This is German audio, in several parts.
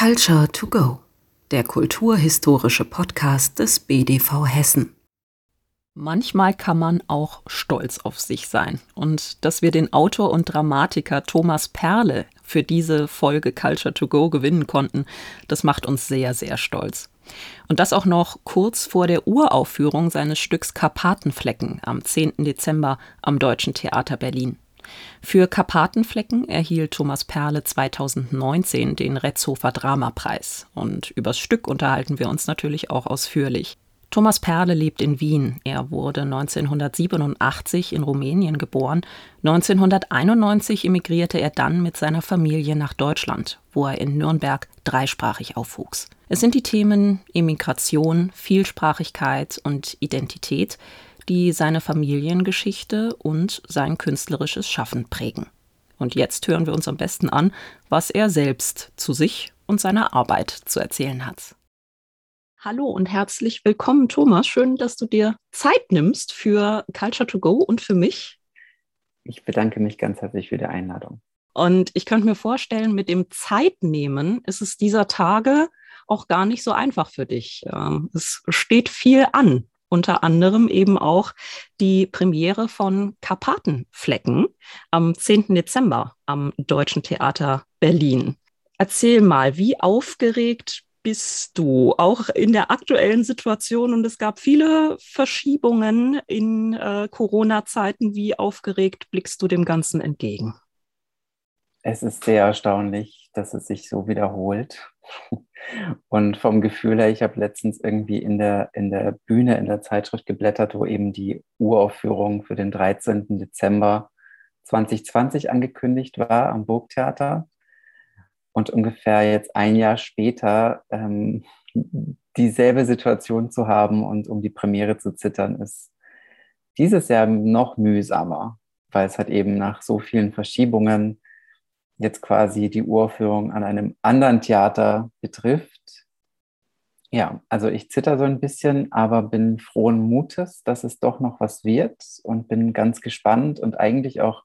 Culture to Go, der kulturhistorische Podcast des BDV Hessen. Manchmal kann man auch stolz auf sich sein. Und dass wir den Autor und Dramatiker Thomas Perle für diese Folge Culture to Go gewinnen konnten, das macht uns sehr, sehr stolz. Und das auch noch kurz vor der Uraufführung seines Stücks Karpatenflecken am 10. Dezember am Deutschen Theater Berlin. Für Karpatenflecken erhielt Thomas Perle 2019 den Retzhofer Dramapreis. Und übers Stück unterhalten wir uns natürlich auch ausführlich. Thomas Perle lebt in Wien. Er wurde 1987 in Rumänien geboren. 1991 emigrierte er dann mit seiner Familie nach Deutschland, wo er in Nürnberg dreisprachig aufwuchs. Es sind die Themen Emigration, Vielsprachigkeit und Identität, die seine Familiengeschichte und sein künstlerisches Schaffen prägen. Und jetzt hören wir uns am besten an, was er selbst zu sich und seiner Arbeit zu erzählen hat. Hallo und herzlich willkommen, Thomas. Schön, dass du dir Zeit nimmst für Culture to Go und für mich. Ich bedanke mich ganz herzlich für die Einladung. Und ich könnte mir vorstellen, mit dem Zeitnehmen ist es dieser Tage auch gar nicht so einfach für dich. Ähm, es steht viel an unter anderem eben auch die Premiere von Karpatenflecken am 10. Dezember am Deutschen Theater Berlin. Erzähl mal, wie aufgeregt bist du auch in der aktuellen Situation? Und es gab viele Verschiebungen in äh, Corona-Zeiten. Wie aufgeregt blickst du dem Ganzen entgegen? Es ist sehr erstaunlich, dass es sich so wiederholt. Und vom Gefühl her, ich habe letztens irgendwie in der, in der Bühne, in der Zeitschrift geblättert, wo eben die Uraufführung für den 13. Dezember 2020 angekündigt war am Burgtheater. Und ungefähr jetzt ein Jahr später ähm, dieselbe Situation zu haben und um die Premiere zu zittern, ist dieses Jahr noch mühsamer, weil es hat eben nach so vielen Verschiebungen jetzt quasi die Uraufführung an einem anderen Theater betrifft. Ja, also ich zitter so ein bisschen, aber bin frohen Mutes, dass es doch noch was wird und bin ganz gespannt und eigentlich auch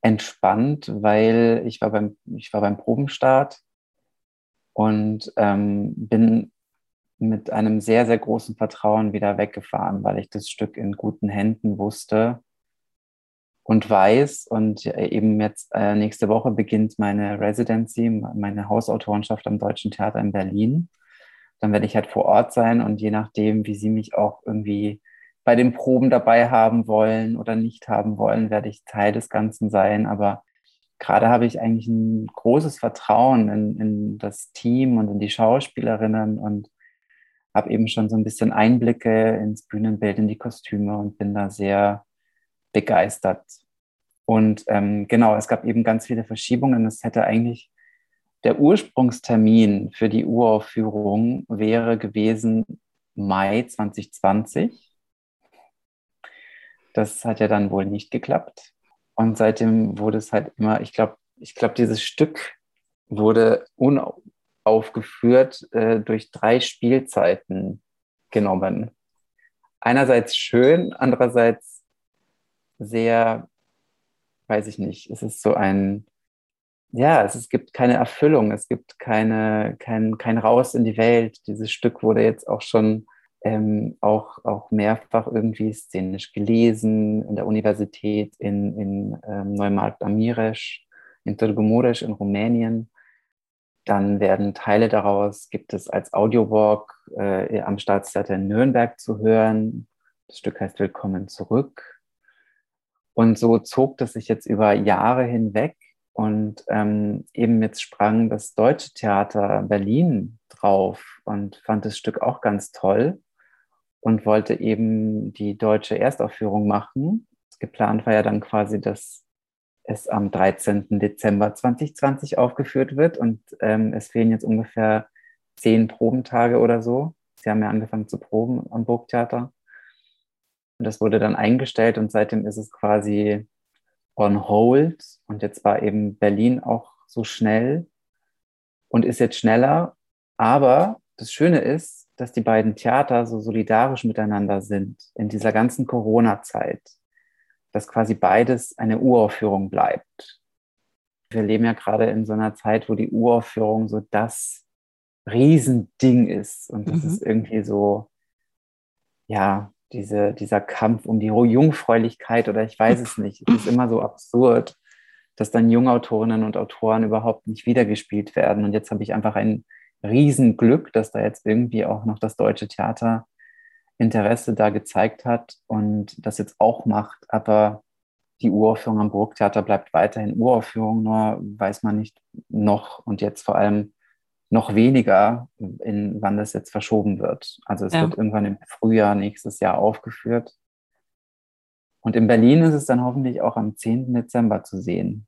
entspannt, weil ich war beim, ich war beim Probenstart und ähm, bin mit einem sehr, sehr großen Vertrauen wieder weggefahren, weil ich das Stück in guten Händen wusste und weiß. Und eben jetzt äh, nächste Woche beginnt meine Residency, meine Hausautorenschaft am Deutschen Theater in Berlin. Dann werde ich halt vor Ort sein und je nachdem, wie Sie mich auch irgendwie bei den Proben dabei haben wollen oder nicht haben wollen, werde ich Teil des Ganzen sein. Aber gerade habe ich eigentlich ein großes Vertrauen in, in das Team und in die Schauspielerinnen und habe eben schon so ein bisschen Einblicke ins Bühnenbild, in die Kostüme und bin da sehr begeistert. Und ähm, genau, es gab eben ganz viele Verschiebungen. Es hätte eigentlich der Ursprungstermin für die Uraufführung wäre gewesen Mai 2020. Das hat ja dann wohl nicht geklappt. Und seitdem wurde es halt immer, ich glaube, ich glaube, dieses Stück wurde unaufgeführt äh, durch drei Spielzeiten genommen. Einerseits schön, andererseits sehr, weiß ich nicht, es ist so ein, ja, es, es gibt keine Erfüllung, es gibt keine, kein, kein Raus in die Welt. Dieses Stück wurde jetzt auch schon ähm, auch, auch mehrfach irgendwie szenisch gelesen in der Universität in, in ähm, Neumarkt am Miresch, in Târgu in Rumänien. Dann werden Teile daraus, gibt es als Audiowalk äh, am Staatstheater in Nürnberg zu hören. Das Stück heißt Willkommen zurück. Und so zog das sich jetzt über Jahre hinweg. Und ähm, eben jetzt sprang das Deutsche Theater Berlin drauf und fand das Stück auch ganz toll und wollte eben die deutsche Erstaufführung machen. Geplant war ja dann quasi, dass es am 13. Dezember 2020 aufgeführt wird und ähm, es fehlen jetzt ungefähr zehn Probentage oder so. Sie haben ja angefangen zu proben am Burgtheater. Und das wurde dann eingestellt und seitdem ist es quasi on hold. Und jetzt war eben Berlin auch so schnell und ist jetzt schneller. Aber das Schöne ist, dass die beiden Theater so solidarisch miteinander sind in dieser ganzen Corona-Zeit, dass quasi beides eine Uraufführung bleibt. Wir leben ja gerade in so einer Zeit, wo die Uraufführung so das Riesending ist. Und das Mhm. ist irgendwie so, ja, diese, dieser Kampf um die Jungfräulichkeit oder ich weiß es nicht. Es ist immer so absurd, dass dann Jungautorinnen und Autoren überhaupt nicht wiedergespielt werden. Und jetzt habe ich einfach ein Riesenglück, dass da jetzt irgendwie auch noch das Deutsche Theater Interesse da gezeigt hat und das jetzt auch macht. Aber die Uraufführung am Burgtheater bleibt weiterhin Uraufführung, nur weiß man nicht noch und jetzt vor allem noch weniger, in wann das jetzt verschoben wird. Also es Ja. wird irgendwann im Frühjahr nächstes Jahr aufgeführt. Und in Berlin ist es dann hoffentlich auch am 10. Dezember zu sehen.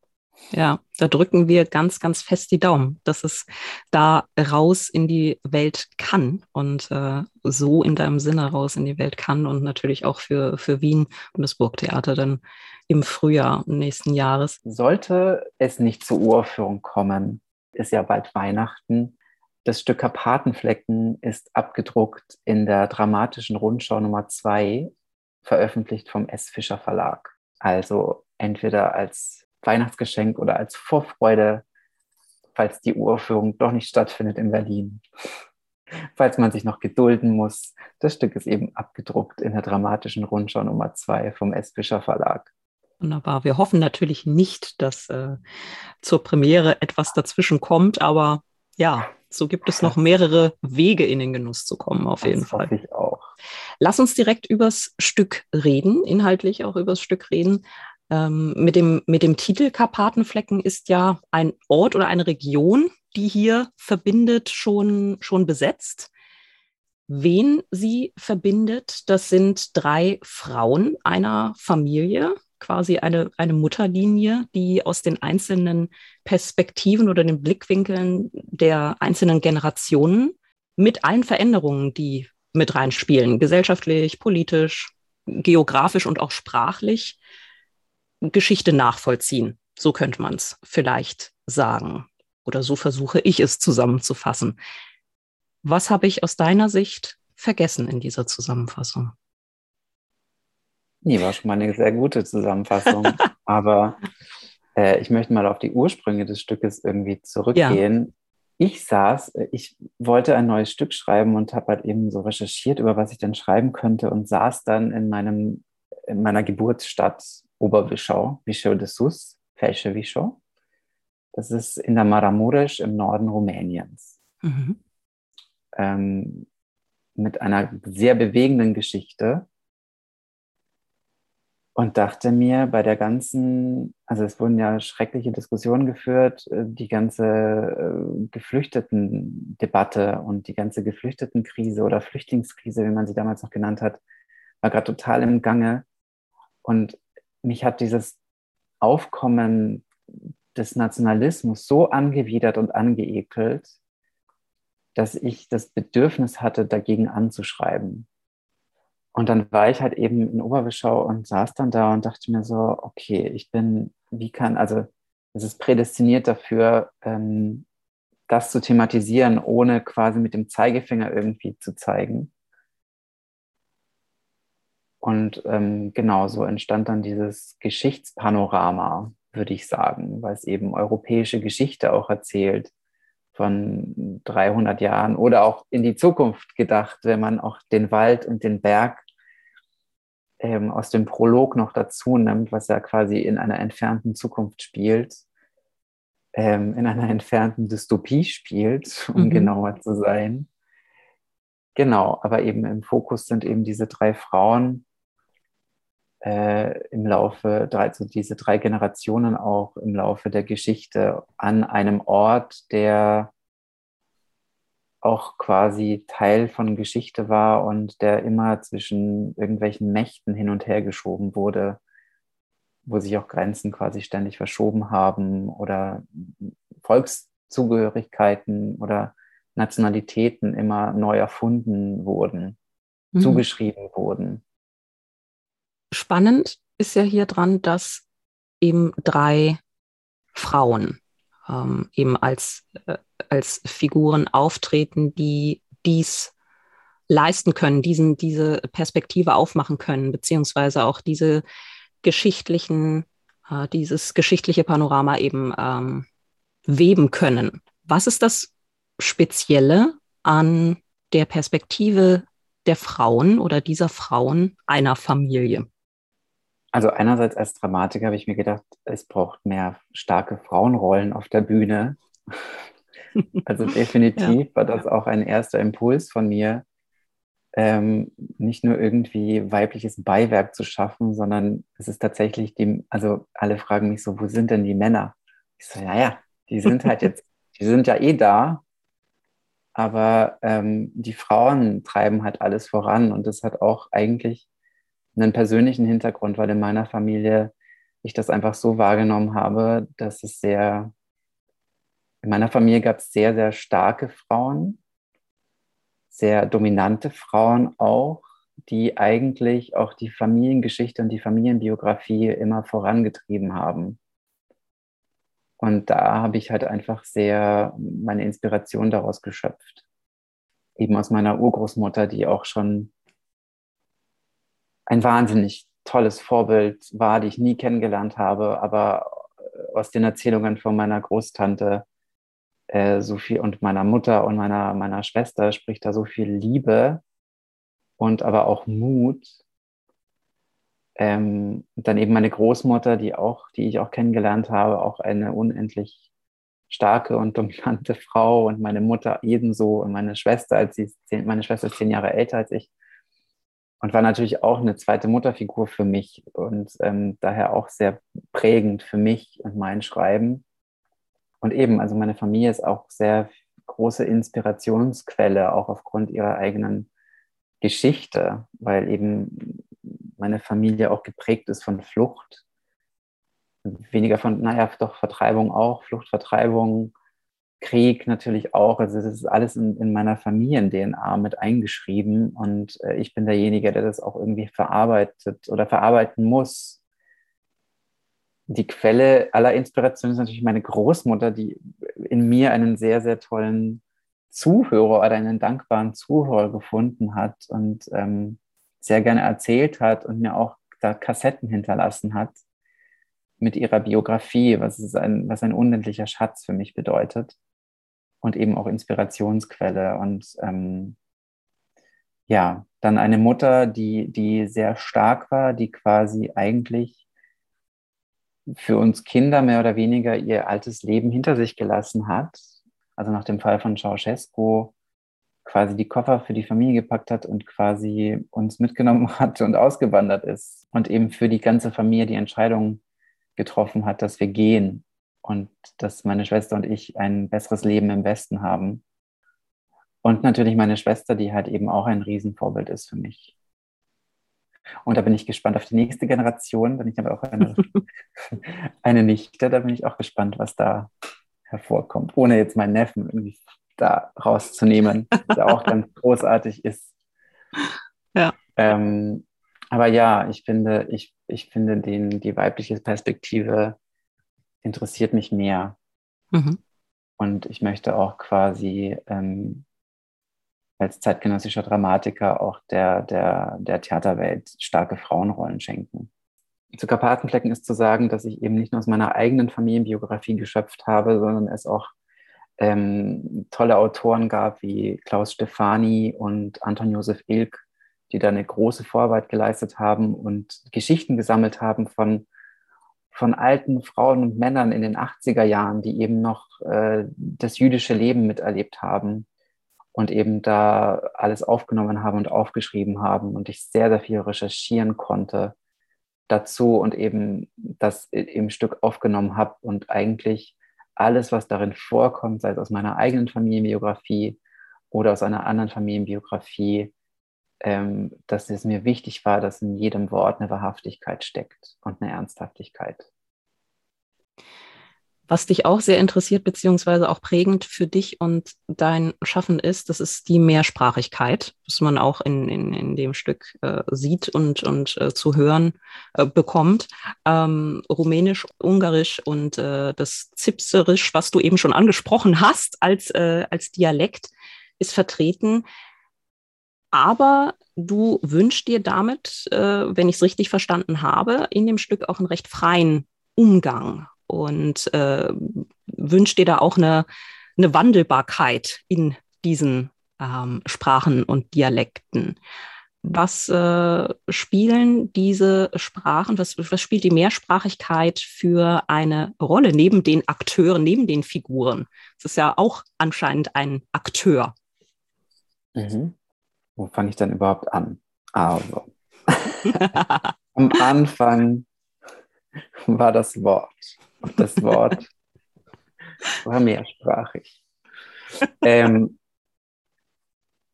Ja, da drücken wir ganz, ganz fest die Daumen, dass es da raus in die Welt kann und äh, so in deinem Sinne raus in die Welt kann und natürlich auch für, für Wien und das Burgtheater dann im Frühjahr nächsten Jahres. Sollte es nicht zur Uraufführung kommen, ist ja bald Weihnachten. Das Stück Karpatenflecken ist abgedruckt in der dramatischen Rundschau Nummer 2, veröffentlicht vom S. Fischer Verlag. Also entweder als Weihnachtsgeschenk oder als Vorfreude, falls die Uraufführung doch nicht stattfindet in Berlin. Falls man sich noch gedulden muss. Das Stück ist eben abgedruckt in der dramatischen Rundschau Nummer 2 vom S. Fischer Verlag. Wunderbar. Wir hoffen natürlich nicht, dass äh, zur Premiere etwas dazwischen kommt, aber ja, so gibt es noch mehrere Wege in den Genuss zu kommen, auf jeden das Fall. hoffe ich auch. Lass uns direkt übers Stück reden, inhaltlich auch übers Stück reden. Ähm, mit, dem, mit dem Titel Karpatenflecken ist ja ein Ort oder eine Region, die hier verbindet, schon, schon besetzt. Wen sie verbindet, das sind drei Frauen einer Familie, quasi eine, eine Mutterlinie, die aus den einzelnen Perspektiven oder den Blickwinkeln der einzelnen Generationen mit allen Veränderungen, die mit reinspielen, gesellschaftlich, politisch, geografisch und auch sprachlich, Geschichte nachvollziehen. So könnte man es vielleicht sagen. Oder so versuche ich es zusammenzufassen. Was habe ich aus deiner Sicht vergessen in dieser Zusammenfassung? Nee, war schon mal eine sehr gute Zusammenfassung. Aber äh, ich möchte mal auf die Ursprünge des Stückes irgendwie zurückgehen. Ich saß, äh, ich wollte ein neues Stück schreiben und habe halt eben so recherchiert, über was ich denn schreiben könnte und saß dann in meinem, in meiner Geburtsstadt Oberwischau, Vischau de Sus, Felsche Vischau. Das ist in der Maramuresch im Norden Rumäniens. Mhm. Ähm, mit einer sehr bewegenden Geschichte und dachte mir bei der ganzen, also es wurden ja schreckliche Diskussionen geführt, äh, die ganze äh, Geflüchteten-Debatte und die ganze Geflüchtetenkrise oder Flüchtlingskrise, wie man sie damals noch genannt hat, war gerade total im Gange. Und mich hat dieses Aufkommen des Nationalismus so angewidert und angeekelt, dass ich das Bedürfnis hatte, dagegen anzuschreiben. Und dann war ich halt eben in Oberwischau und saß dann da und dachte mir so, okay, ich bin, wie kann, also es ist prädestiniert dafür, ähm, das zu thematisieren, ohne quasi mit dem Zeigefinger irgendwie zu zeigen. Und ähm, genau so entstand dann dieses Geschichtspanorama, würde ich sagen, weil es eben europäische Geschichte auch erzählt von 300 Jahren oder auch in die Zukunft gedacht, wenn man auch den Wald und den Berg ähm, aus dem Prolog noch dazu nimmt, was ja quasi in einer entfernten Zukunft spielt, ähm, in einer entfernten Dystopie spielt, um Mhm. genauer zu sein. Genau, aber eben im Fokus sind eben diese drei Frauen äh, im Laufe, also diese drei Generationen auch im Laufe der Geschichte an einem Ort, der auch quasi Teil von Geschichte war und der immer zwischen irgendwelchen Mächten hin und her geschoben wurde, wo sich auch Grenzen quasi ständig verschoben haben oder Volkszugehörigkeiten oder Nationalitäten immer neu erfunden wurden, Mhm. zugeschrieben wurden. Spannend ist ja hier dran, dass eben drei Frauen ähm, eben als, äh, als Figuren auftreten, die dies leisten können, diesen, diese Perspektive aufmachen können, beziehungsweise auch diese geschichtlichen, äh, dieses geschichtliche Panorama eben ähm, weben können. Was ist das Spezielle an der Perspektive der Frauen oder dieser Frauen einer Familie? Also einerseits als Dramatiker habe ich mir gedacht, es braucht mehr starke Frauenrollen auf der Bühne. Also definitiv ja. war das auch ein erster Impuls von mir, ähm, nicht nur irgendwie weibliches Beiwerk zu schaffen, sondern es ist tatsächlich dem, also alle fragen mich so, wo sind denn die Männer? Ich so, naja, die sind halt jetzt, die sind ja eh da, aber ähm, die Frauen treiben halt alles voran und das hat auch eigentlich einen persönlichen Hintergrund, weil in meiner Familie ich das einfach so wahrgenommen habe, dass es sehr, in meiner Familie gab es sehr, sehr starke Frauen, sehr dominante Frauen auch, die eigentlich auch die Familiengeschichte und die Familienbiografie immer vorangetrieben haben. Und da habe ich halt einfach sehr meine Inspiration daraus geschöpft. Eben aus meiner Urgroßmutter, die auch schon ein wahnsinnig tolles Vorbild war, die ich nie kennengelernt habe, aber äh, aus den Erzählungen von meiner Großtante äh, so und meiner Mutter und meiner, meiner Schwester spricht da so viel Liebe und aber auch Mut. Ähm, dann eben meine Großmutter, die auch, die ich auch kennengelernt habe, auch eine unendlich starke und dominante Frau und meine Mutter ebenso und meine Schwester, als sie zehn, meine Schwester ist zehn Jahre älter als ich, und war natürlich auch eine zweite Mutterfigur für mich und ähm, daher auch sehr prägend für mich und mein Schreiben. Und eben, also meine Familie ist auch sehr große Inspirationsquelle, auch aufgrund ihrer eigenen Geschichte, weil eben meine Familie auch geprägt ist von Flucht. Weniger von, naja, doch Vertreibung auch, Flucht, Vertreibung, Krieg natürlich auch. Also das ist alles in, in meiner Familien-DNA mit eingeschrieben und äh, ich bin derjenige, der das auch irgendwie verarbeitet oder verarbeiten muss. Die Quelle aller Inspiration ist natürlich meine Großmutter, die in mir einen sehr, sehr tollen Zuhörer oder einen dankbaren Zuhörer gefunden hat und ähm, sehr gerne erzählt hat und mir auch da Kassetten hinterlassen hat mit ihrer Biografie, was, ein, was ein unendlicher Schatz für mich bedeutet und eben auch Inspirationsquelle. Und ähm, ja, dann eine Mutter, die, die sehr stark war, die quasi eigentlich für uns Kinder mehr oder weniger ihr altes Leben hinter sich gelassen hat. Also nach dem Fall von Ceausescu quasi die Koffer für die Familie gepackt hat und quasi uns mitgenommen hat und ausgewandert ist und eben für die ganze Familie die Entscheidung getroffen hat, dass wir gehen und dass meine Schwester und ich ein besseres Leben im Westen haben. Und natürlich meine Schwester, die halt eben auch ein Riesenvorbild ist für mich. Und da bin ich gespannt auf die nächste Generation, denn ich habe auch eine, eine Nichte, da bin ich auch gespannt, was da hervorkommt, ohne jetzt meinen Neffen irgendwie da rauszunehmen, der auch ganz großartig ist. Ja. Ähm, aber ja, ich finde, ich, ich finde den, die weibliche Perspektive interessiert mich mehr. Mhm. Und ich möchte auch quasi ähm, als zeitgenössischer Dramatiker auch der, der, der Theaterwelt starke Frauenrollen schenken. Zu Karpatenflecken ist zu sagen, dass ich eben nicht nur aus meiner eigenen Familienbiografie geschöpft habe, sondern es auch ähm, tolle Autoren gab wie Klaus Stefani und Anton Josef Ilk, die da eine große Vorarbeit geleistet haben und Geschichten gesammelt haben von von alten Frauen und Männern in den 80er Jahren, die eben noch äh, das jüdische Leben miterlebt haben und eben da alles aufgenommen haben und aufgeschrieben haben und ich sehr, sehr viel recherchieren konnte dazu und eben das im Stück aufgenommen habe und eigentlich alles, was darin vorkommt, sei es aus meiner eigenen Familienbiografie oder aus einer anderen Familienbiografie, ähm, dass es mir wichtig war, dass in jedem Wort eine Wahrhaftigkeit steckt und eine Ernsthaftigkeit. Was dich auch sehr interessiert, beziehungsweise auch prägend für dich und dein Schaffen ist, das ist die Mehrsprachigkeit, was man auch in, in, in dem Stück äh, sieht und, und äh, zu hören äh, bekommt. Ähm, Rumänisch, Ungarisch und äh, das Zipserisch, was du eben schon angesprochen hast als, äh, als Dialekt, ist vertreten. Aber du wünschst dir damit, äh, wenn ich es richtig verstanden habe, in dem Stück auch einen recht freien Umgang und äh, wünscht dir da auch eine, eine Wandelbarkeit in diesen ähm, Sprachen und Dialekten. Was äh, spielen diese Sprachen, was, was spielt die Mehrsprachigkeit für eine Rolle neben den Akteuren, neben den Figuren? Es ist ja auch anscheinend ein Akteur. Mhm. Wo fange ich dann überhaupt an? Also, am Anfang war das Wort. Und das Wort war mehrsprachig. Ähm,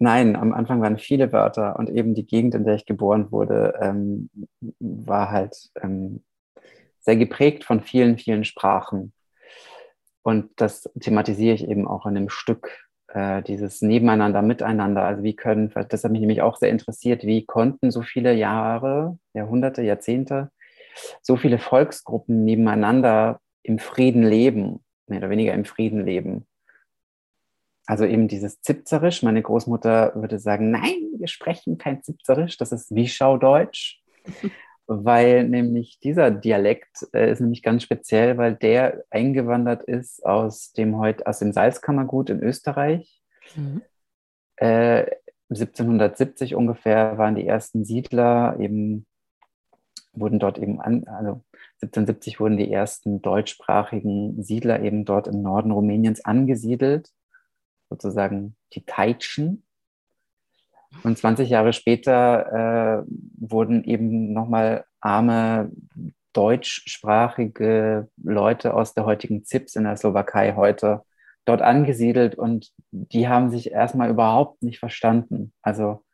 Nein, am Anfang waren viele Wörter und eben die Gegend, in der ich geboren wurde, ähm, war halt ähm, sehr geprägt von vielen, vielen Sprachen. Und das thematisiere ich eben auch in dem Stück, äh, dieses Nebeneinander, Miteinander. Also wie können, das hat mich nämlich auch sehr interessiert, wie konnten so viele Jahre, Jahrhunderte, Jahrzehnte, so viele Volksgruppen nebeneinander im Frieden leben, mehr oder weniger im Frieden leben. Also eben dieses Zipzerisch. Meine Großmutter würde sagen, nein, wir sprechen kein Zipzerisch, das ist Wischaudeutsch. weil nämlich dieser Dialekt äh, ist nämlich ganz speziell, weil der eingewandert ist aus dem heute aus dem Salzkammergut in Österreich. Mhm. Äh, 1770 ungefähr waren die ersten Siedler eben wurden dort eben an, also 1770 wurden die ersten deutschsprachigen Siedler eben dort im Norden Rumäniens angesiedelt sozusagen die Teitschen. Und 20 Jahre später äh, wurden eben nochmal arme deutschsprachige Leute aus der heutigen ZIPS in der Slowakei heute dort angesiedelt und die haben sich erstmal überhaupt nicht verstanden. Also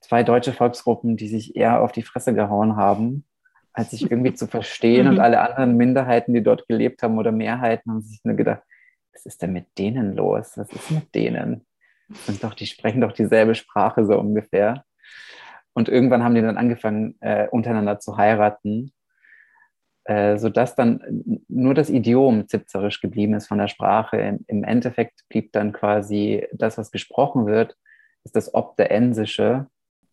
zwei deutsche Volksgruppen, die sich eher auf die Fresse gehauen haben, als sich irgendwie zu verstehen und alle anderen Minderheiten, die dort gelebt haben oder Mehrheiten, haben sich nur gedacht, was ist denn mit denen los? Was ist mit denen? Und doch, die sprechen doch dieselbe Sprache so ungefähr. Und irgendwann haben die dann angefangen, äh, untereinander zu heiraten, äh, sodass dann nur das Idiom zipzerisch geblieben ist von der Sprache. Im, Im, Endeffekt blieb dann quasi das, was gesprochen wird, ist das Obderensische,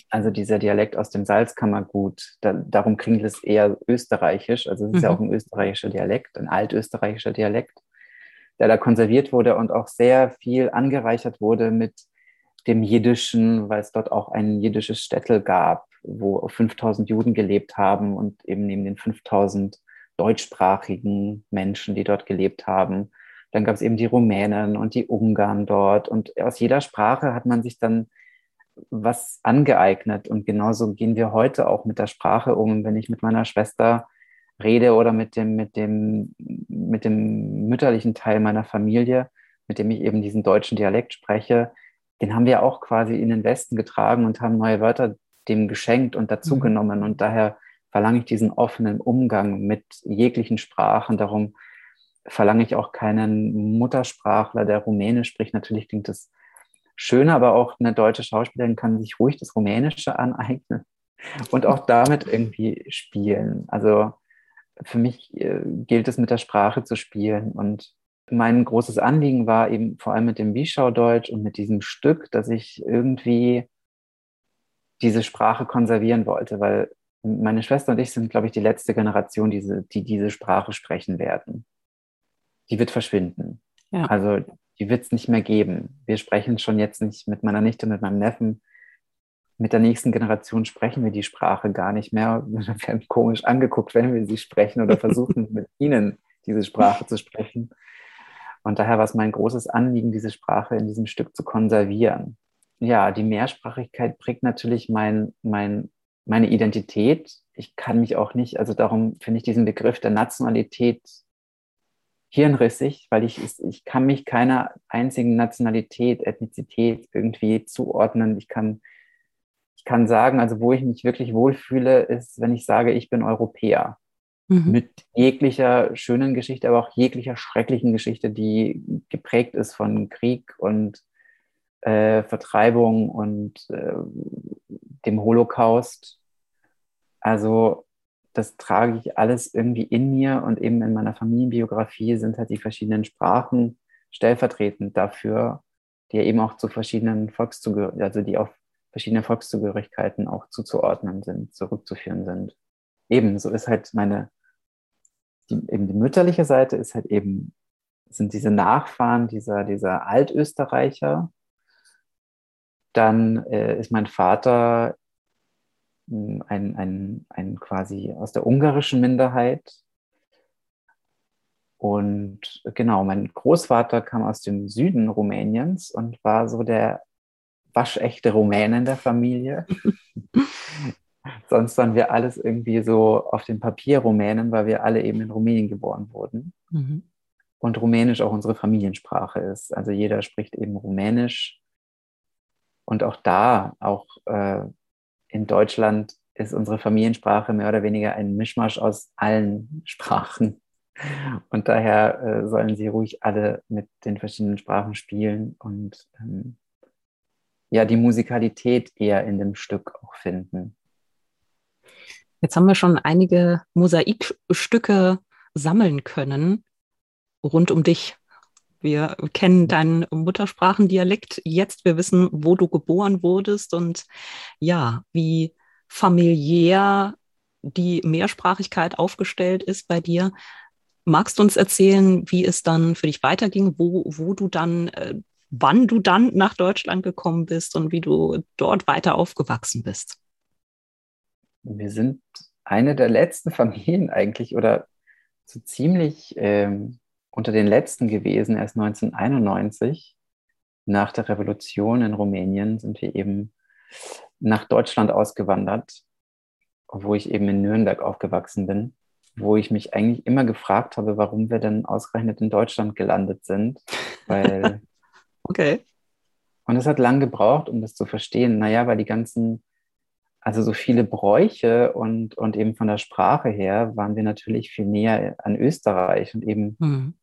also dieser Dialekt aus dem Salzkammergut. Da, darum klingt es eher österreichisch, also es ist mhm. ja auch ein österreichischer Dialekt, ein altösterreichischer Dialekt der da konserviert wurde und auch sehr viel angereichert wurde mit dem Jiddischen, weil es dort auch ein jiddisches Städtel gab, wo 5000 Juden gelebt haben und eben neben den 5000 deutschsprachigen Menschen, die dort gelebt haben. Dann gab es eben die Rumänen und die Ungarn dort. Und aus jeder Sprache hat man sich dann was angeeignet. Und genauso gehen wir heute auch mit der Sprache um. Wenn ich mit meiner Schwester rede oder mit dem, mit dem, mit dem mütterlichen Teil meiner Familie, mit dem ich eben diesen deutschen Dialekt spreche, den haben wir auch quasi in den Westen getragen und haben neue Wörter dem geschenkt und dazugenommen. Mhm. Und daher verlange ich diesen offenen Umgang mit jeglichen Sprachen. Darum verlange ich auch keinen Muttersprachler, der Rumänisch spricht. Natürlich klingt das schöner, aber auch eine deutsche Schauspielerin kann sich ruhig das Rumänische aneignen und auch damit irgendwie spielen. Also für mich äh, gilt es mit der Sprache zu spielen. Und mein großes Anliegen war eben vor allem mit dem Wischau-Deutsch und mit diesem Stück, dass ich irgendwie diese Sprache konservieren wollte, weil meine Schwester und ich sind, glaube ich, die letzte Generation, die, die diese Sprache sprechen werden. Die wird verschwinden. Ja. Also die wird es nicht mehr geben. Wir sprechen schon jetzt nicht mit meiner Nichte, mit meinem Neffen mit der nächsten Generation sprechen wir die Sprache gar nicht mehr. Wir werden komisch angeguckt, wenn wir sie sprechen oder versuchen, mit ihnen diese Sprache zu sprechen. Und daher war es mein großes Anliegen, diese Sprache in diesem Stück zu konservieren. Ja, die Mehrsprachigkeit prägt natürlich mein, mein, meine Identität. Ich kann mich auch nicht, also darum finde ich diesen Begriff der Nationalität hirnrissig, weil ich, ich kann mich keiner einzigen Nationalität, Ethnizität irgendwie zuordnen. Ich kann ich kann sagen, also wo ich mich wirklich wohlfühle, ist, wenn ich sage, ich bin Europäer. Mhm. Mit jeglicher schönen Geschichte, aber auch jeglicher schrecklichen Geschichte, die geprägt ist von Krieg und äh, Vertreibung und äh, dem Holocaust. Also das trage ich alles irgendwie in mir und eben in meiner Familienbiografie sind halt die verschiedenen Sprachen stellvertretend dafür, die ja eben auch zu verschiedenen Volkszugehörigen, also die auf verschiedene Volkszugehörigkeiten auch zuzuordnen sind, zurückzuführen sind. Ebenso ist halt meine, die, eben die mütterliche Seite ist halt eben sind diese Nachfahren dieser, dieser Altösterreicher. Dann äh, ist mein Vater hm, ein, ein, ein quasi aus der ungarischen Minderheit. Und genau, mein Großvater kam aus dem Süden Rumäniens und war so der waschechte Rumäne in der Familie. Sonst waren wir alles irgendwie so auf dem Papier Rumänen, weil wir alle eben in Rumänien geboren wurden. Mhm. Und Rumänisch auch unsere Familiensprache ist. Also jeder spricht eben Rumänisch. Und auch da, auch äh, in Deutschland, ist unsere Familiensprache mehr oder weniger ein Mischmasch aus allen Sprachen. Und daher äh, sollen sie ruhig alle mit den verschiedenen Sprachen spielen und ähm, ja, die Musikalität eher in dem Stück auch finden. Jetzt haben wir schon einige Mosaikstücke sammeln können rund um dich. Wir kennen deinen Muttersprachendialekt jetzt. Wir wissen, wo du geboren wurdest und ja, wie familiär die Mehrsprachigkeit aufgestellt ist bei dir. Magst du uns erzählen, wie es dann für dich weiterging, wo, wo du dann, äh, wann du dann nach Deutschland gekommen bist und wie du dort weiter aufgewachsen bist? Wir sind eine der letzten Familien eigentlich oder so ziemlich ähm, unter den letzten gewesen. Erst 1991, nach der Revolution in Rumänien, sind wir eben nach Deutschland ausgewandert, wo ich eben in Nürnberg aufgewachsen bin, wo ich mich eigentlich immer gefragt habe, warum wir denn ausgerechnet in Deutschland gelandet sind. Weil okay. Und es hat lang gebraucht, um das zu verstehen. Naja, weil die ganzen also so viele Bräuche und, und eben von der Sprache her waren wir natürlich viel näher an Österreich und eben mhm.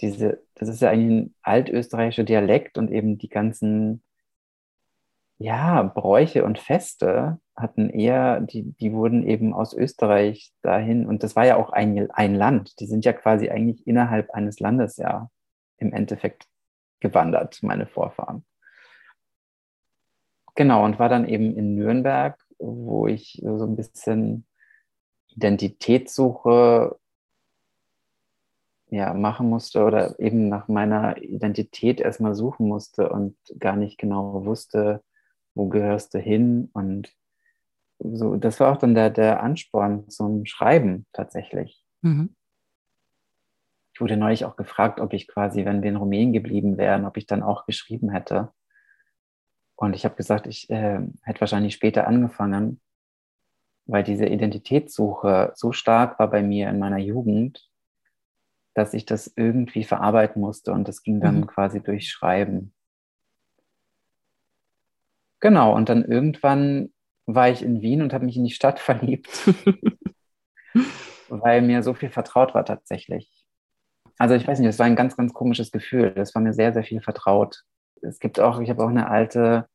diese, das ist ja eigentlich ein altösterreichischer Dialekt und eben die ganzen, ja, Bräuche und Feste hatten eher, die, die wurden eben aus Österreich dahin und das war ja auch ein, ein Land, die sind ja quasi eigentlich innerhalb eines Landes ja im Endeffekt gewandert, meine Vorfahren. Genau, und war dann eben in Nürnberg, wo ich so ein bisschen Identitätssuche ja, machen musste oder eben nach meiner Identität erstmal suchen musste und gar nicht genau wusste, wo gehörst du hin. Und so, das war auch dann der, der Ansporn zum Schreiben tatsächlich. Mhm. Ich wurde neulich auch gefragt, ob ich quasi, wenn wir in Rumänien geblieben wären, ob ich dann auch geschrieben hätte. Und ich habe gesagt, ich äh, hätte wahrscheinlich später angefangen, weil diese Identitätssuche so stark war bei mir in meiner Jugend, dass ich das irgendwie verarbeiten musste und das ging dann mhm. quasi durch Schreiben. Genau, und dann irgendwann war ich in Wien und habe mich in die Stadt verliebt, weil mir so viel vertraut war tatsächlich. Also ich weiß nicht, es war ein ganz, ganz komisches Gefühl. Das war mir sehr, sehr viel vertraut es gibt auch, ich habe auch eine alte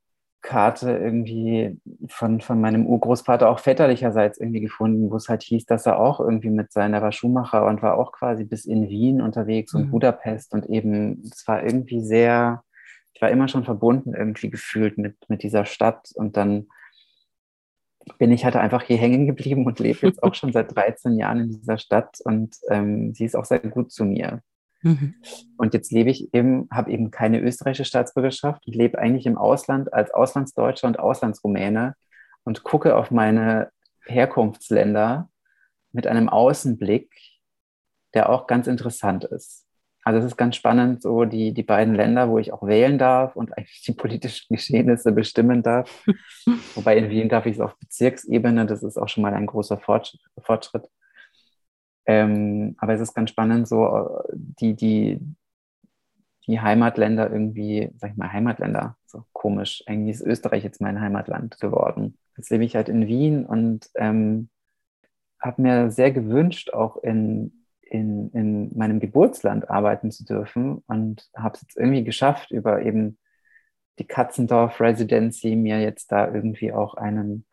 Karte irgendwie von, von meinem Urgroßvater auch väterlicherseits irgendwie gefunden, wo es halt hieß, dass er auch irgendwie mit seiner war Schuhmacher und war auch quasi bis in Wien unterwegs mhm. und Budapest und eben, es war irgendwie sehr, ich war immer schon verbunden irgendwie gefühlt mit, mit dieser Stadt und dann bin ich halt einfach hier hängen geblieben und lebe jetzt auch schon seit 13 Jahren in dieser Stadt und ähm, sie ist auch sehr gut zu mir. Mhm. Und jetzt lebe ich eben, habe eben keine österreichische Staatsbürgerschaft und lebe eigentlich im Ausland als Auslandsdeutscher und Auslandsrumäne und gucke auf meine Herkunftsländer mit einem Außenblick, der auch ganz interessant ist. Also es ist ganz spannend, so die, die beiden Länder, wo ich auch wählen darf und eigentlich die politischen Geschehnisse bestimmen darf. Wobei in Wien darf ich es auf Bezirksebene, das ist auch schon mal ein großer Fortschritt. Ähm, aber es ist ganz spannend, so äh, die, die, die Heimatländer irgendwie, sag ich mal, Heimatländer, so komisch. Eigentlich ist Österreich jetzt mein Heimatland geworden. Jetzt lebe ich halt in Wien und ähm, habe mir sehr gewünscht, auch in, in, in meinem Geburtsland arbeiten zu dürfen und habe es jetzt irgendwie geschafft, über eben die Katzendorf Residency mir jetzt da irgendwie auch einen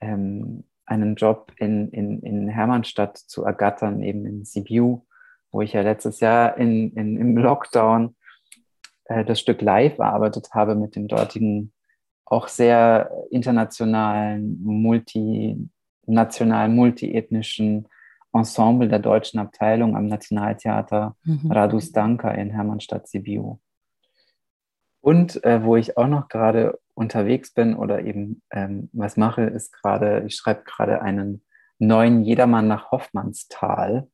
ähm, einen Job in, in, in Hermannstadt zu ergattern, eben in Sibiu, wo ich ja letztes Jahr in, in, im Lockdown äh, das Stück live erarbeitet habe mit dem dortigen auch sehr internationalen, multinationalen, multiethnischen Ensemble der deutschen Abteilung am Nationaltheater mhm. Radu Stanka in Hermannstadt Sibiu. Und äh, wo ich auch noch gerade unterwegs bin oder eben ähm, was mache, ist gerade, ich schreibe gerade einen neuen Jedermann nach Hoffmannsthal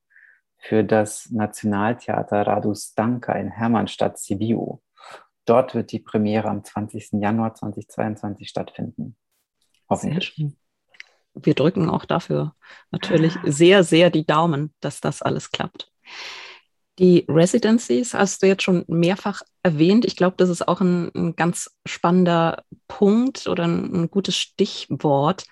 für das Nationaltheater Radu Stanka in Hermannstadt Sibiu. Dort wird die Premiere am 20. Januar 2022 stattfinden. Hoffentlich. Wir drücken auch dafür natürlich sehr, sehr die Daumen, dass das alles klappt. Die Residencies hast du jetzt schon mehrfach erwähnt. Ich glaube, das ist auch ein, ein ganz spannender Punkt oder ein, ein, gutes Stichwort,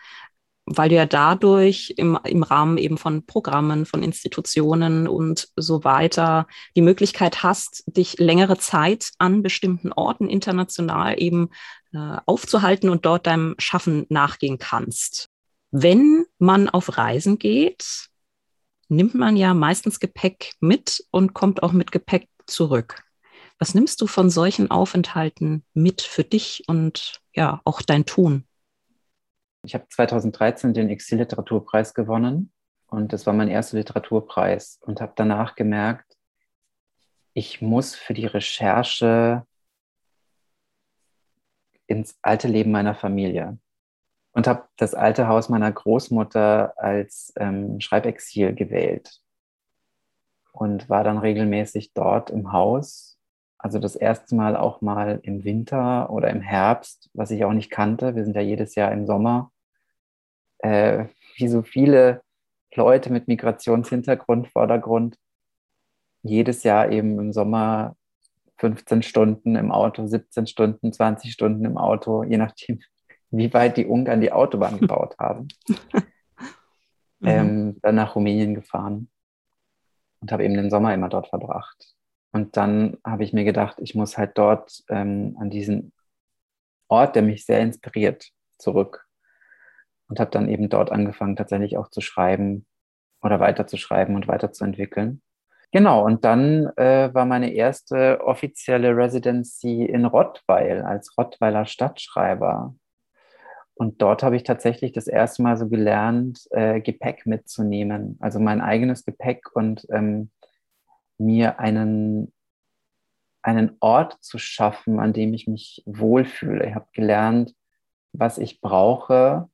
weil du ja dadurch im, im Rahmen eben von Programmen, von Institutionen und so weiter die Möglichkeit hast, dich längere Zeit an bestimmten Orten international eben äh, aufzuhalten und dort deinem Schaffen nachgehen kannst. Wenn man auf Reisen geht, nimmt man ja meistens Gepäck mit und kommt auch mit Gepäck zurück. Was nimmst du von solchen Aufenthalten mit für dich und ja, auch dein Tun? Ich habe 2013 den Exil-Literaturpreis gewonnen und das war mein erster Literaturpreis und habe danach gemerkt, ich muss für die Recherche ins alte Leben meiner Familie und habe das alte Haus meiner Großmutter als ähm, Schreibexil gewählt und war dann regelmäßig dort im Haus. Also das erste Mal auch mal im Winter oder im Herbst, was ich auch nicht kannte. Wir sind ja jedes Jahr im Sommer. Äh, wie so viele Leute mit Migrationshintergrund, Vordergrund, jedes Jahr eben im Sommer 15 Stunden im Auto, 17 Stunden, 20 Stunden im Auto, je nachdem, wie weit die Ungarn die Autobahn gebaut haben. mhm. ähm, dann nach Rumänien gefahren und habe eben den Sommer immer dort verbracht. Und dann habe ich mir gedacht, ich muss halt dort ähm, an diesen Ort, der mich sehr inspiriert, zurück. Und habe dann eben dort angefangen, tatsächlich auch zu schreiben oder weiterzuschreiben und weiterzuentwickeln. Genau, und dann äh, war meine erste offizielle Residency in Rottweil als Rottweiler Stadtschreiber. Und dort habe ich tatsächlich das erste Mal so gelernt, äh, Gepäck mitzunehmen, also mein eigenes Gepäck und ähm, mir einen, einen Ort zu schaffen, an dem ich mich wohlfühle. Ich habe gelernt, was ich brauche,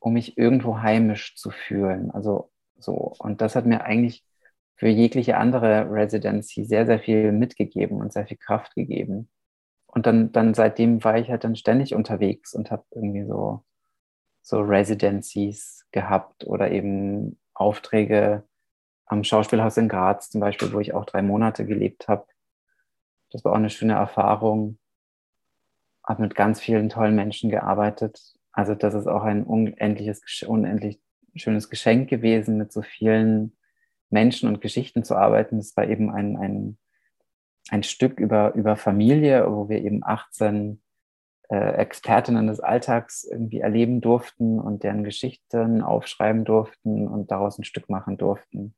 um mich irgendwo heimisch zu fühlen. Also so. Und das hat mir eigentlich für jegliche andere Residency sehr, sehr viel mitgegeben und sehr viel Kraft gegeben und dann, dann seitdem war ich halt dann ständig unterwegs und habe irgendwie so, so Residencies gehabt oder eben Aufträge am Schauspielhaus in Graz zum Beispiel, wo ich auch drei Monate gelebt habe. Das war auch eine schöne Erfahrung. Habe mit ganz vielen tollen Menschen gearbeitet. Also das ist auch ein unendliches, unendlich schönes Geschenk gewesen, mit so vielen Menschen und Geschichten zu arbeiten. Das war eben ein, ein ein Stück über, über Familie, wo wir eben 18 äh, Expertinnen des Alltags irgendwie erleben durften und deren Geschichten aufschreiben durften und daraus ein Stück machen durften.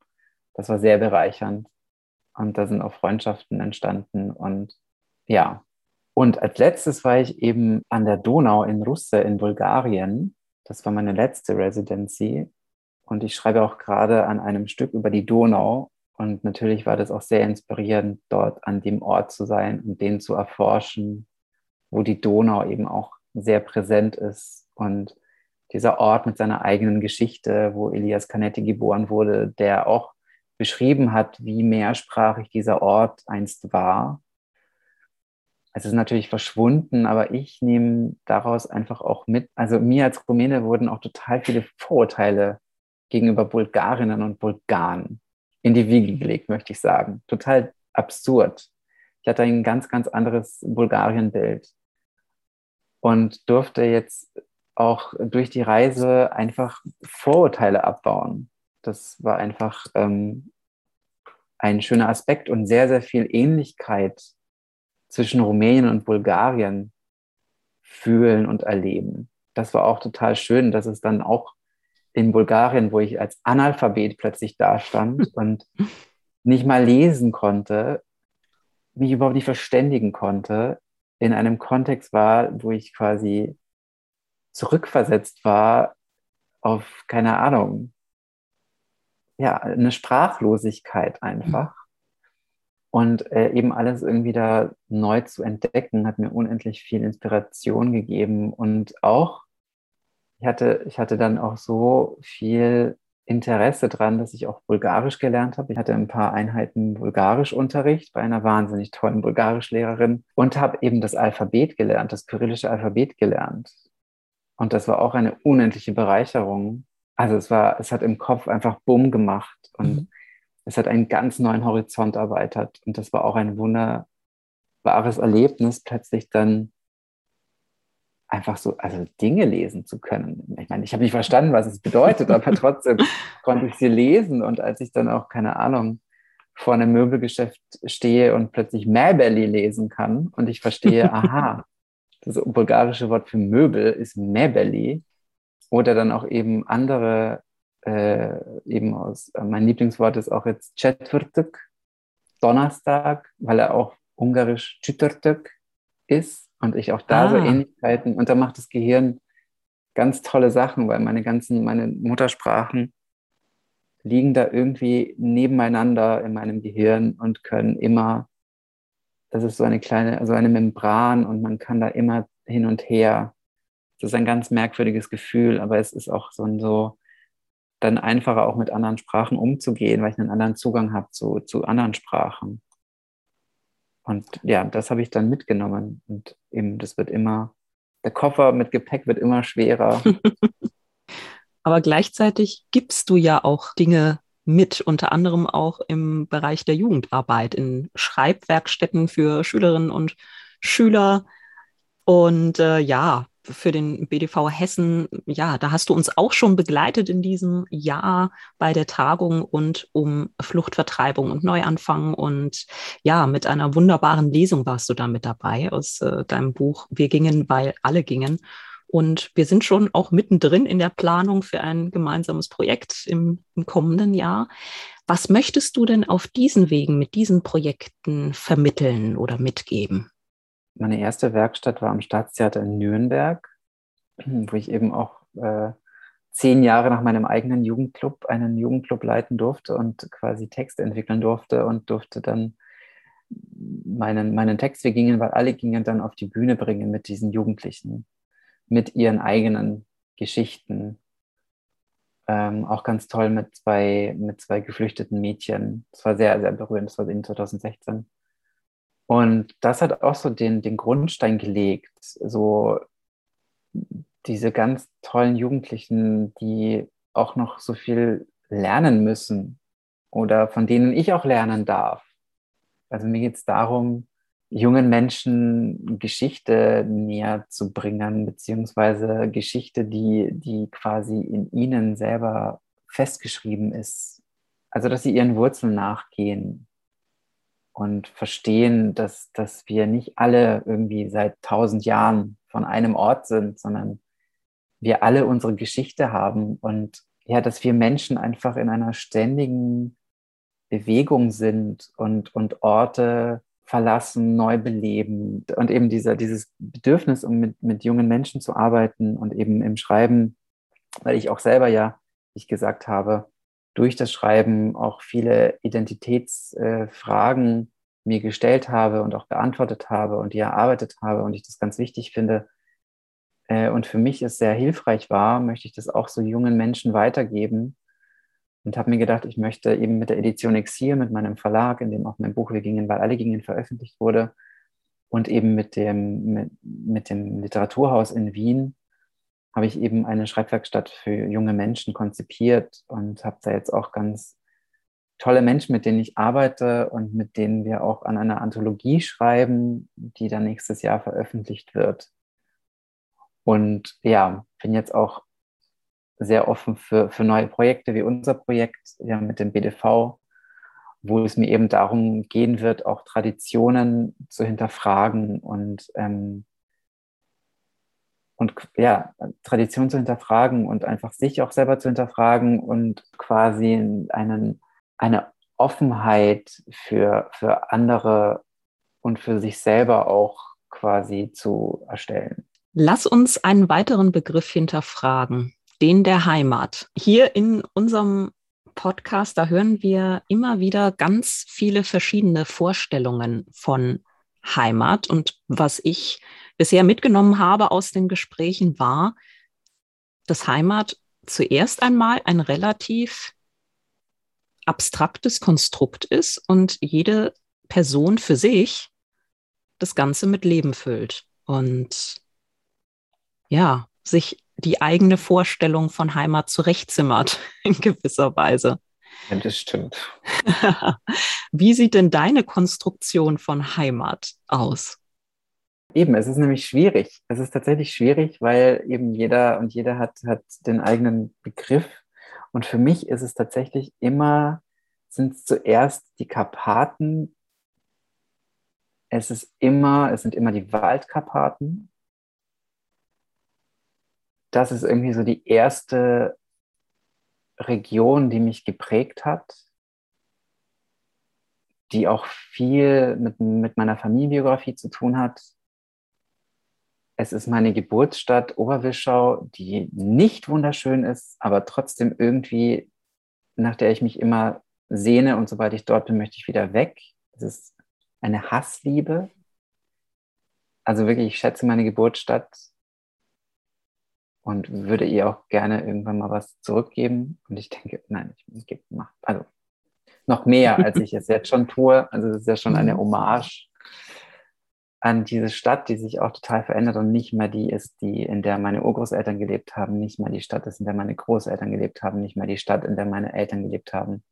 Das war sehr bereichernd. Und da sind auch Freundschaften entstanden. Und ja, und als letztes war ich eben an der Donau in Russe in Bulgarien. Das war meine letzte Residency. Und ich schreibe auch gerade an einem Stück über die Donau und natürlich war das auch sehr inspirierend, dort an dem Ort zu sein und den zu erforschen, wo die Donau eben auch sehr präsent ist. Und dieser Ort mit seiner eigenen Geschichte, wo Elias Canetti geboren wurde, der auch beschrieben hat, wie mehrsprachig dieser Ort einst war. Es ist natürlich verschwunden, aber ich nehme daraus einfach auch mit. Also mir als Rumäne wurden auch total viele Vorurteile gegenüber Bulgarinnen und Bulgaren in die Wiege gelegt, möchte ich sagen. Total absurd. Ich hatte ein ganz, ganz anderes Bulgarien-Bild und durfte jetzt auch durch die Reise einfach Vorurteile abbauen. Das war einfach ähm, ein schöner Aspekt und sehr, sehr viel Ähnlichkeit zwischen Rumänien und Bulgarien fühlen und erleben. Das war auch total schön, dass es dann auch in Bulgarien, wo ich als Analphabet plötzlich dastand und nicht mal lesen konnte, mich überhaupt nicht verständigen konnte, in einem Kontext war, wo ich quasi zurückversetzt war auf, keine Ahnung, ja, eine Sprachlosigkeit einfach. Und äh, eben alles irgendwie da neu zu entdecken, hat mir unendlich viel Inspiration gegeben. Und auch, ich hatte, ich hatte dann auch so viel Interesse dran, dass ich auch Bulgarisch gelernt habe. Ich hatte ein paar Einheiten Bulgarischunterricht bei einer wahnsinnig tollen Bulgarischlehrerin und habe eben das Alphabet gelernt, das kyrillische Alphabet gelernt. Und das war auch eine unendliche Bereicherung. Also es war, es hat im Kopf einfach Bumm gemacht und mhm. es hat einen ganz neuen Horizont erweitert. Und das war auch ein wunderbares Erlebnis, plötzlich dann einfach so, also Dinge lesen zu können. Ich meine, ich habe nicht verstanden, was es bedeutet, aber trotzdem konnte ich sie lesen. Und als ich dann auch, keine Ahnung, vor einem Möbelgeschäft stehe und plötzlich Mäbeli lesen kann und ich verstehe, aha, das bulgarische Wort für Möbel ist Mäbeli oder dann auch eben andere, äh, eben aus, mein Lieblingswort ist auch jetzt Cetvrtök, Donnerstag, weil er auch ungarisch Csütörtök ist und ich auch da ah. so Ähnlichkeiten und da macht das Gehirn ganz tolle Sachen, weil meine ganzen, meine Muttersprachen liegen da irgendwie nebeneinander in meinem Gehirn und können immer, das ist so eine kleine, so eine Membran und man kann da immer hin und her das ist ein ganz merkwürdiges Gefühl, aber es ist auch so ein so dann einfacher auch mit anderen Sprachen umzugehen, weil ich einen anderen Zugang habe zu, zu anderen Sprachen. Und ja, das habe ich dann mitgenommen. Und eben, das wird immer, der Koffer mit Gepäck wird immer schwerer. Aber gleichzeitig gibst du ja auch Dinge mit, unter anderem auch im Bereich der Jugendarbeit, in Schreibwerkstätten für Schülerinnen und Schüler. Und äh, ja, für den BDV Hessen, ja, da hast du uns auch schon begleitet in diesem Jahr bei der Tagung und um Fluchtvertreibung und Neuanfang. Und ja, mit einer wunderbaren Lesung warst du da mit dabei aus äh, deinem Buch Wir gingen, weil alle gingen. Und wir sind schon auch mittendrin in der Planung für ein gemeinsames Projekt im, im kommenden Jahr. Was möchtest du denn auf diesen Wegen mit diesen Projekten vermitteln oder mitgeben? Meine erste Werkstatt war am Staatstheater in Nürnberg, wo ich eben auch äh, zehn Jahre nach meinem eigenen Jugendclub einen Jugendclub leiten durfte und quasi Texte entwickeln durfte und durfte dann meinen, meinen Text, wir gingen, weil alle gingen dann auf die Bühne bringen mit diesen Jugendlichen, mit ihren eigenen Geschichten. Ähm, auch ganz toll mit zwei, mit zwei geflüchteten Mädchen. Das war sehr, sehr berührend. Das war in 2016. Und das hat auch so den, den Grundstein gelegt, so diese ganz tollen Jugendlichen, die auch noch so viel lernen müssen oder von denen ich auch lernen darf. Also mir geht es darum, jungen Menschen Geschichte näher zu bringen, beziehungsweise Geschichte, die, die quasi in ihnen selber festgeschrieben ist. Also dass sie ihren Wurzeln nachgehen und verstehen, dass, dass wir nicht alle irgendwie seit tausend Jahren von einem Ort sind, sondern wir alle unsere Geschichte haben und ja, dass wir Menschen einfach in einer ständigen Bewegung sind und, und Orte verlassen, neu beleben und eben dieser, dieses Bedürfnis, um mit, mit jungen Menschen zu arbeiten und eben im Schreiben, weil ich auch selber ja, wie ich gesagt habe, durch das Schreiben auch viele Identitätsfragen äh, mir gestellt habe und auch beantwortet habe und die erarbeitet habe und ich das ganz wichtig finde äh, und für mich es sehr hilfreich war, möchte ich das auch so jungen Menschen weitergeben und habe mir gedacht, ich möchte eben mit der Edition Exil, mit meinem Verlag, in dem auch mein Buch Wir gingen, weil alle gingen veröffentlicht wurde und eben mit dem, mit, mit dem Literaturhaus in Wien habe ich eben eine Schreibwerkstatt für junge Menschen konzipiert und habe da jetzt auch ganz tolle Menschen, mit denen ich arbeite und mit denen wir auch an einer Anthologie schreiben, die dann nächstes Jahr veröffentlicht wird. Und ja, bin jetzt auch sehr offen für, für neue Projekte wie unser Projekt ja, mit dem BDV, wo es mir eben darum gehen wird, auch Traditionen zu hinterfragen und ähm, und ja, Tradition zu hinterfragen und einfach sich auch selber zu hinterfragen und quasi einen, eine Offenheit für, für andere und für sich selber auch quasi zu erstellen. Lass uns einen weiteren Begriff hinterfragen, den der Heimat. Hier in unserem Podcast, da hören wir immer wieder ganz viele verschiedene Vorstellungen von Heimat. Und was ich bisher mitgenommen habe aus den Gesprächen war, dass Heimat zuerst einmal ein relativ abstraktes Konstrukt ist und jede Person für sich das Ganze mit Leben füllt und ja, sich die eigene Vorstellung von Heimat zurechtzimmert in gewisser Weise. Ja, das stimmt. Wie sieht denn deine Konstruktion von Heimat aus? Eben, es ist nämlich schwierig. Es ist tatsächlich schwierig, weil eben jeder und jeder hat, hat den eigenen Begriff. Und für mich ist es tatsächlich immer, sind es zuerst die Karpaten. Es ist immer, es sind immer die Waldkarpaten. Das ist irgendwie so die erste Region, die mich geprägt hat, die auch viel mit, mit meiner Familienbiografie zu tun hat. Es ist meine Geburtsstadt Oberwischau, die nicht wunderschön ist, aber trotzdem irgendwie, nach der ich mich immer sehne und sobald ich dort bin, möchte ich wieder weg. Es ist eine Hassliebe. Also wirklich, ich schätze meine Geburtsstatt und würde ihr auch gerne irgendwann mal was zurückgeben. Und ich denke, nein, ich gebe, also noch mehr, als ich es jetzt schon tue. Also es ist ja schon eine mhm. Hommage an diese Stadt, die sich auch total verändert und nicht mehr die ist, die, in der meine Urgroßeltern gelebt haben, nicht mehr die Stadt ist, in der meine Großeltern gelebt haben, nicht mehr die Stadt, in der meine Eltern gelebt haben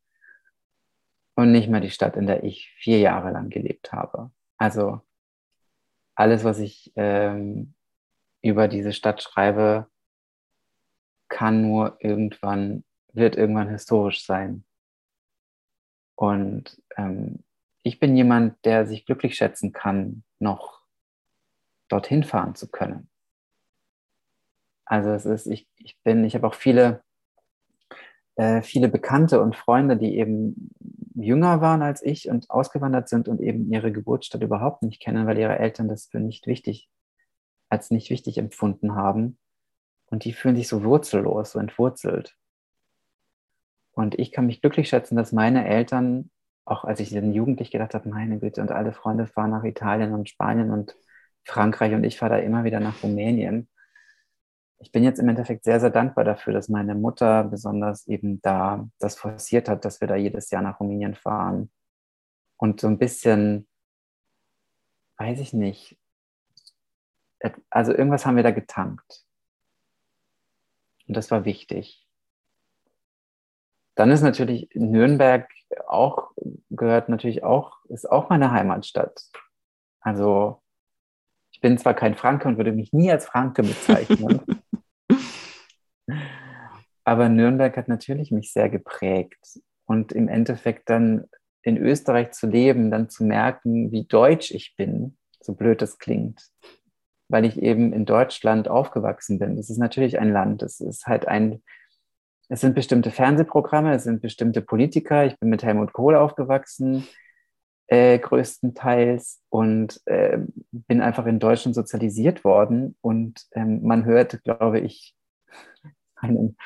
und nicht mehr die Stadt, in der ich vier Jahre lang gelebt habe. Also alles, was ich ähm, über diese Stadt schreibe, kann nur irgendwann, wird irgendwann historisch sein. Und ähm, ich bin jemand, der sich glücklich schätzen kann, noch dorthin fahren zu können. Also es ist, ich, ich bin, ich habe auch viele, äh, viele Bekannte und Freunde, die eben jünger waren als ich und ausgewandert sind und eben ihre Geburtsstadt überhaupt nicht kennen, weil ihre Eltern das für nicht wichtig, als nicht wichtig empfunden haben. Und die fühlen sich so wurzellos, so entwurzelt. Und ich kann mich glücklich schätzen, dass meine Eltern auch als ich dann jugendlich gedacht habe, meine Güte, und alle Freunde fahren nach Italien und Spanien und Frankreich und ich fahre da immer wieder nach Rumänien. Ich bin jetzt im Endeffekt sehr, sehr dankbar dafür, dass meine Mutter besonders eben da das forciert hat, dass wir da jedes Jahr nach Rumänien fahren. Und so ein bisschen, weiß ich nicht, also irgendwas haben wir da getankt. Und das war wichtig. Dann ist natürlich Nürnberg auch, gehört natürlich auch, ist auch meine Heimatstadt. Also ich bin zwar kein Franke und würde mich nie als Franke bezeichnen, aber Nürnberg hat natürlich mich sehr geprägt. Und im Endeffekt dann in Österreich zu leben, dann zu merken, wie deutsch ich bin, so blöd das klingt, weil ich eben in Deutschland aufgewachsen bin. Es ist natürlich ein Land, es ist halt ein es sind bestimmte Fernsehprogramme, es sind bestimmte Politiker. Ich bin mit Helmut Kohl aufgewachsen, äh, größtenteils, und äh, bin einfach in Deutschland sozialisiert worden. Und ähm, man hört, glaube ich, einen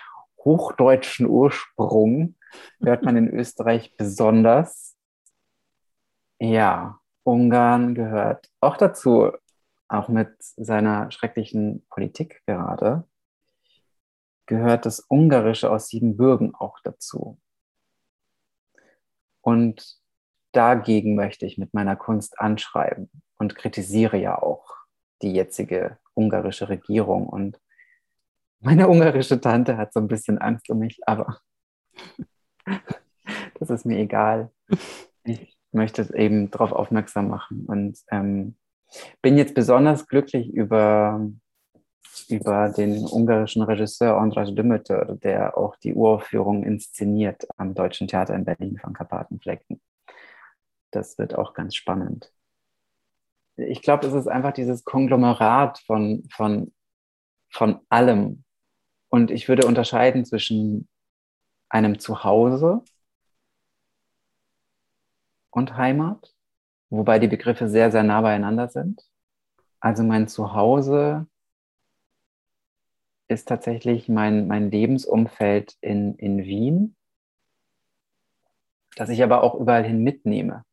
hochdeutschen Ursprung, hört man in Österreich besonders. Ja, Ungarn gehört auch dazu, auch mit seiner schrecklichen Politik gerade gehört das Ungarische aus Siebenbürgen auch dazu. Und dagegen möchte ich mit meiner Kunst anschreiben und kritisiere ja auch die jetzige ungarische Regierung. Und meine ungarische Tante hat so ein bisschen Angst um mich, aber das ist mir egal. Ich möchte eben darauf aufmerksam machen und ähm, bin jetzt besonders glücklich über über den ungarischen Regisseur Andras Dümötör, der auch die Uraufführung inszeniert am Deutschen Theater in Berlin von Karpatenflecken. Das wird auch ganz spannend. Ich glaube, es ist einfach dieses Konglomerat von, von, von allem. Und ich würde unterscheiden zwischen einem Zuhause und Heimat, wobei die Begriffe sehr, sehr nah beieinander sind. Also mein Zuhause ist tatsächlich mein, mein Lebensumfeld in, in Wien. das ich aber auch überall hin mitnehme.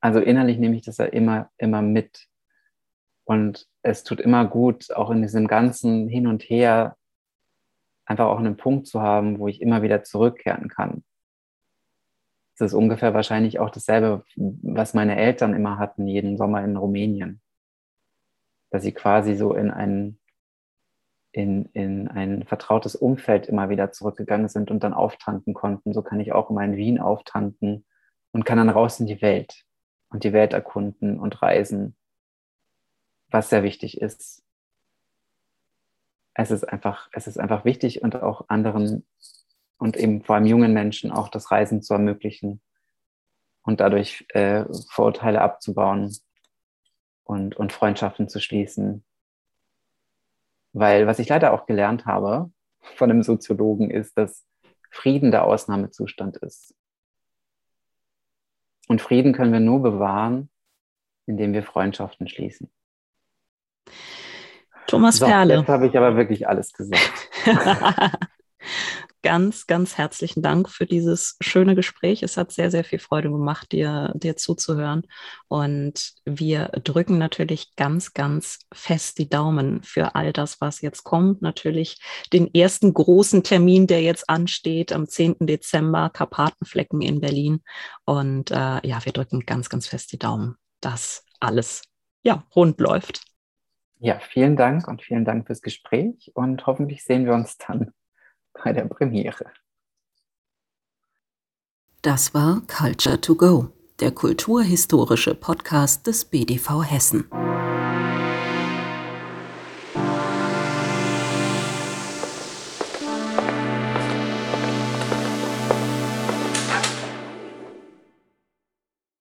Also innerlich nehme ich das ja immer, immer mit. Und es tut immer gut, auch in diesem ganzen Hin und Her einfach auch einen Punkt zu haben, wo ich immer wieder zurückkehren kann. Das ist ungefähr wahrscheinlich auch dasselbe, was meine Eltern immer hatten, jeden Sommer in Rumänien. Dass sie quasi so in ein, in, in ein vertrautes Umfeld immer wieder zurückgegangen sind und dann auftanken konnten. So kann ich auch immer in Wien auftanken und kann dann raus in die Welt und die Welt erkunden und reisen, was sehr wichtig ist. Es ist einfach, es ist einfach wichtig und auch anderen und eben vor allem jungen Menschen auch das Reisen zu ermöglichen und dadurch äh, Vorurteile abzubauen und, und Freundschaften zu schließen. Weil was ich leider auch gelernt habe von einem Soziologen ist, dass Frieden der Ausnahmezustand ist. Und Frieden können wir nur bewahren, indem wir Freundschaften schließen. Thomas so, Perle. Jetzt habe ich aber wirklich alles gesagt. ganz, ganz herzlichen Dank für dieses schöne Gespräch. Es hat sehr, sehr viel Freude gemacht, dir, dir zuzuhören. Und wir drücken natürlich ganz, ganz fest die Daumen für all das, was jetzt kommt. Natürlich den ersten großen Termin, der jetzt ansteht, am 10. Dezember, Karpatenflecken in Berlin. Und äh, ja, wir drücken ganz, ganz fest die Daumen, dass alles ja, rund läuft. Ja, vielen Dank und vielen Dank fürs Gespräch und hoffentlich sehen wir uns dann bei der Premiere. Das war Culture to Go, der kulturhistorische Podcast des BDV Hessen.